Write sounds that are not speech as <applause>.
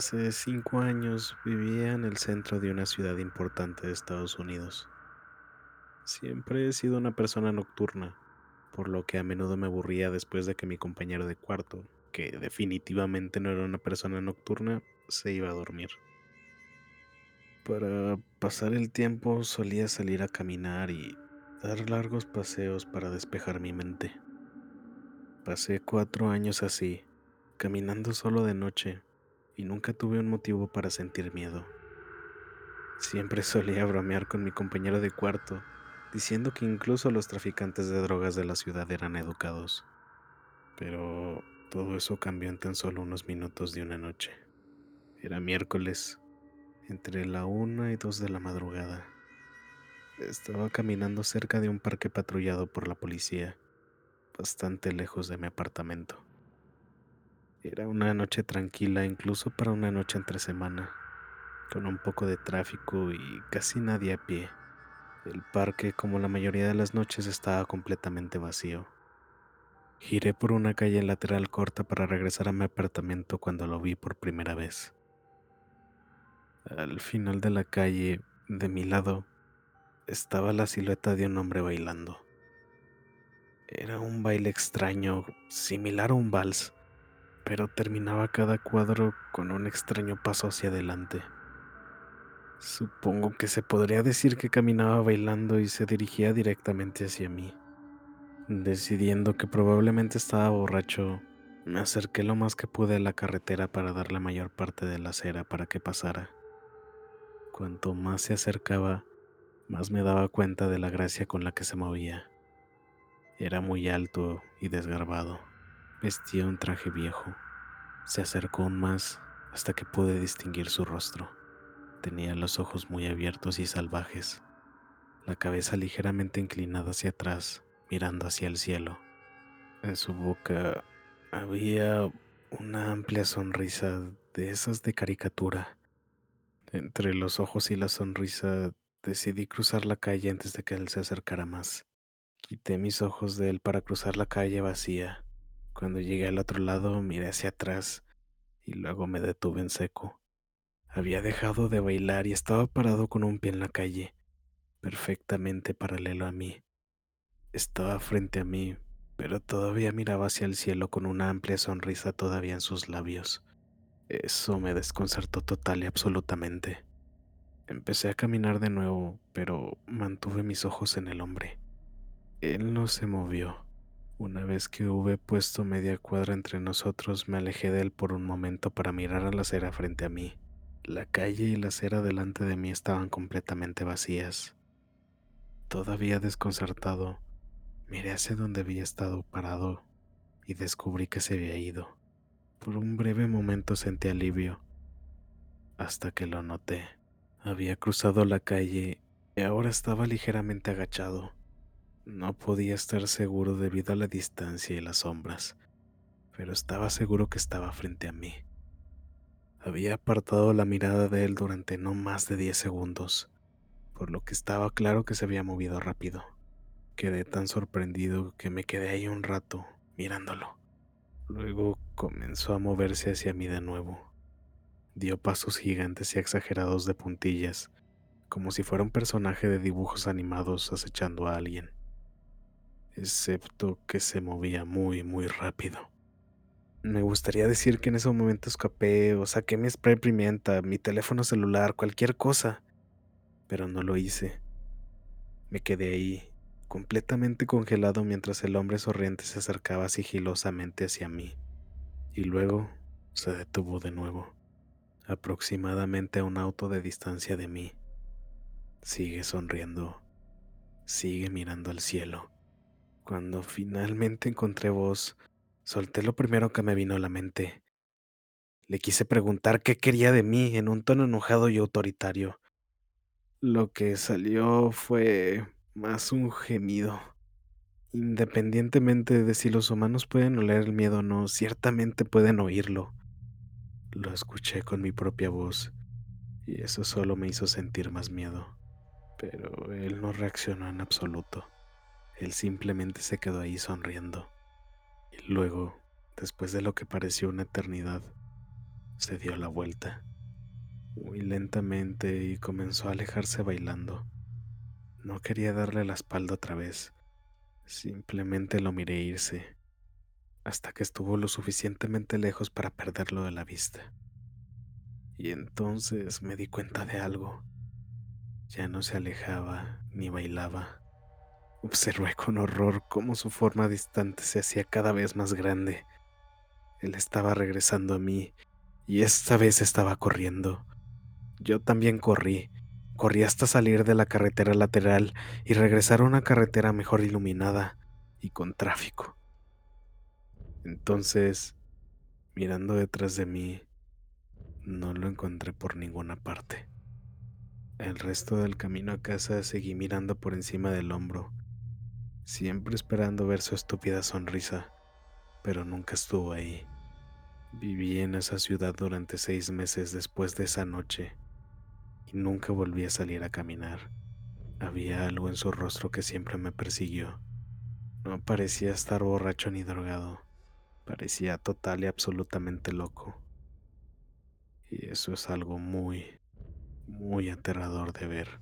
Hace cinco años vivía en el centro de una ciudad importante de Estados Unidos. Siempre he sido una persona nocturna, por lo que a menudo me aburría después de que mi compañero de cuarto, que definitivamente no era una persona nocturna, se iba a dormir. Para pasar el tiempo solía salir a caminar y dar largos paseos para despejar mi mente. Pasé cuatro años así, caminando solo de noche, y nunca tuve un motivo para sentir miedo. Siempre <laughs> solía bromear con mi compañero de cuarto, diciendo que incluso los traficantes de drogas de la ciudad eran educados. Pero todo eso cambió en tan solo unos minutos de una noche. Era miércoles, entre la una y dos de la madrugada. Estaba caminando cerca de un parque patrullado por la policía, bastante lejos de mi apartamento. Era una noche tranquila incluso para una noche entre semana, con un poco de tráfico y casi nadie a pie. El parque, como la mayoría de las noches, estaba completamente vacío. Giré por una calle lateral corta para regresar a mi apartamento cuando lo vi por primera vez. Al final de la calle, de mi lado, estaba la silueta de un hombre bailando. Era un baile extraño, similar a un vals, pero terminaba cada cuadro con un extraño paso hacia adelante. Supongo que se podría decir que caminaba bailando y se dirigía directamente hacia mí. Decidiendo que probablemente estaba borracho, me acerqué lo más que pude a la carretera para dar la mayor parte de la acera para que pasara. Cuanto más se acercaba, más me daba cuenta de la gracia con la que se movía. Era muy alto y desgarbado. Vestía un traje viejo. Se acercó aún más hasta que pude distinguir su rostro. Tenía los ojos muy abiertos y salvajes, la cabeza ligeramente inclinada hacia atrás mirando hacia el cielo. En su boca había una amplia sonrisa de esas de caricatura. Entre los ojos y la sonrisa decidí cruzar la calle antes de que él se acercara más. Quité mis ojos de él para cruzar la calle vacía. Cuando llegué al otro lado miré hacia atrás y luego me detuve en seco. Había dejado de bailar y estaba parado con un pie en la calle, perfectamente paralelo a mí. Estaba frente a mí, pero todavía miraba hacia el cielo con una amplia sonrisa todavía en sus labios. Eso me desconcertó total y absolutamente. Empecé a caminar de nuevo, pero mantuve mis ojos en el hombre. Él no se movió. Una vez que hube puesto media cuadra entre nosotros, me alejé de él por un momento para mirar a la acera frente a mí. La calle y la acera delante de mí estaban completamente vacías. Todavía desconcertado, Miré hacia donde había estado parado y descubrí que se había ido. Por un breve momento sentí alivio, hasta que lo noté. Había cruzado la calle y ahora estaba ligeramente agachado. No podía estar seguro debido a la distancia y las sombras, pero estaba seguro que estaba frente a mí. Había apartado la mirada de él durante no más de diez segundos, por lo que estaba claro que se había movido rápido. Quedé tan sorprendido que me quedé ahí un rato mirándolo. Luego comenzó a moverse hacia mí de nuevo. Dio pasos gigantes y exagerados de puntillas, como si fuera un personaje de dibujos animados acechando a alguien. Excepto que se movía muy, muy rápido. Me gustaría decir que en ese momento escapé o saqué mi spray pimienta, mi teléfono celular, cualquier cosa, pero no lo hice. Me quedé ahí, completamente congelado mientras el hombre sonriente se acercaba sigilosamente hacia mí, y luego se detuvo de nuevo, aproximadamente a un auto de distancia de mí. Sigue sonriendo, sigue mirando al cielo. Cuando finalmente encontré voz, solté lo primero que me vino a la mente. Le quise preguntar qué quería de mí en un tono enojado y autoritario. Lo que salió fue más un gemido. Independientemente de si los humanos pueden oler el miedo o no, ciertamente pueden oírlo. Lo escuché con mi propia voz y eso solo me hizo sentir más miedo. Pero él no reaccionó en absoluto. Él simplemente se quedó ahí sonriendo. Y luego, después de lo que pareció una eternidad, se dio la vuelta, muy lentamente, y comenzó a alejarse bailando. No quería darle la espalda otra vez. Simplemente lo miré irse, hasta que estuvo lo suficientemente lejos para perderlo de la vista. Y entonces me di cuenta de algo. Ya no se alejaba ni bailaba. Observé con horror cómo su forma distante se hacía cada vez más grande. Él estaba regresando a mí y esta vez estaba corriendo. Yo también corrí. Corrí hasta salir de la carretera lateral y regresar a una carretera mejor iluminada y con tráfico. Entonces, mirando detrás de mí, no lo encontré por ninguna parte. El resto del camino a casa seguí mirando por encima del hombro, siempre esperando ver su estúpida sonrisa, pero nunca estuvo ahí. Viví en esa ciudad durante seis meses después de esa noche y nunca volví a salir a caminar. Había algo en su rostro que siempre me persiguió. No parecía estar borracho ni drogado. Parecía total y absolutamente loco. Y eso es algo muy, muy aterrador de ver.